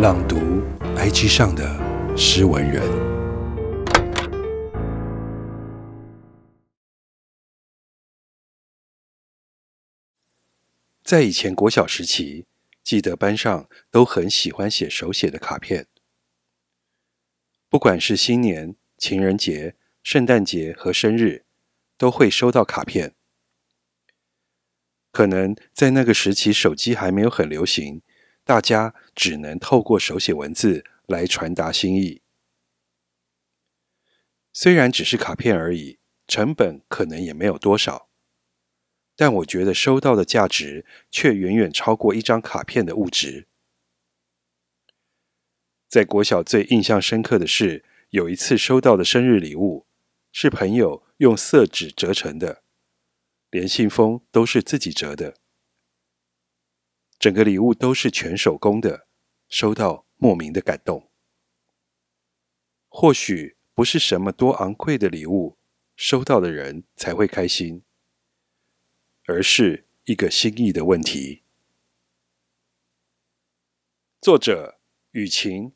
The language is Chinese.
朗读 IG 上的诗文人，在以前国小时期，记得班上都很喜欢写手写的卡片，不管是新年、情人节、圣诞节和生日，都会收到卡片。可能在那个时期，手机还没有很流行。大家只能透过手写文字来传达心意。虽然只是卡片而已，成本可能也没有多少，但我觉得收到的价值却远远超过一张卡片的物质。在国小最印象深刻的是，有一次收到的生日礼物是朋友用色纸折成的，连信封都是自己折的。整个礼物都是全手工的，收到莫名的感动。或许不是什么多昂贵的礼物，收到的人才会开心，而是一个心意的问题。作者：雨晴，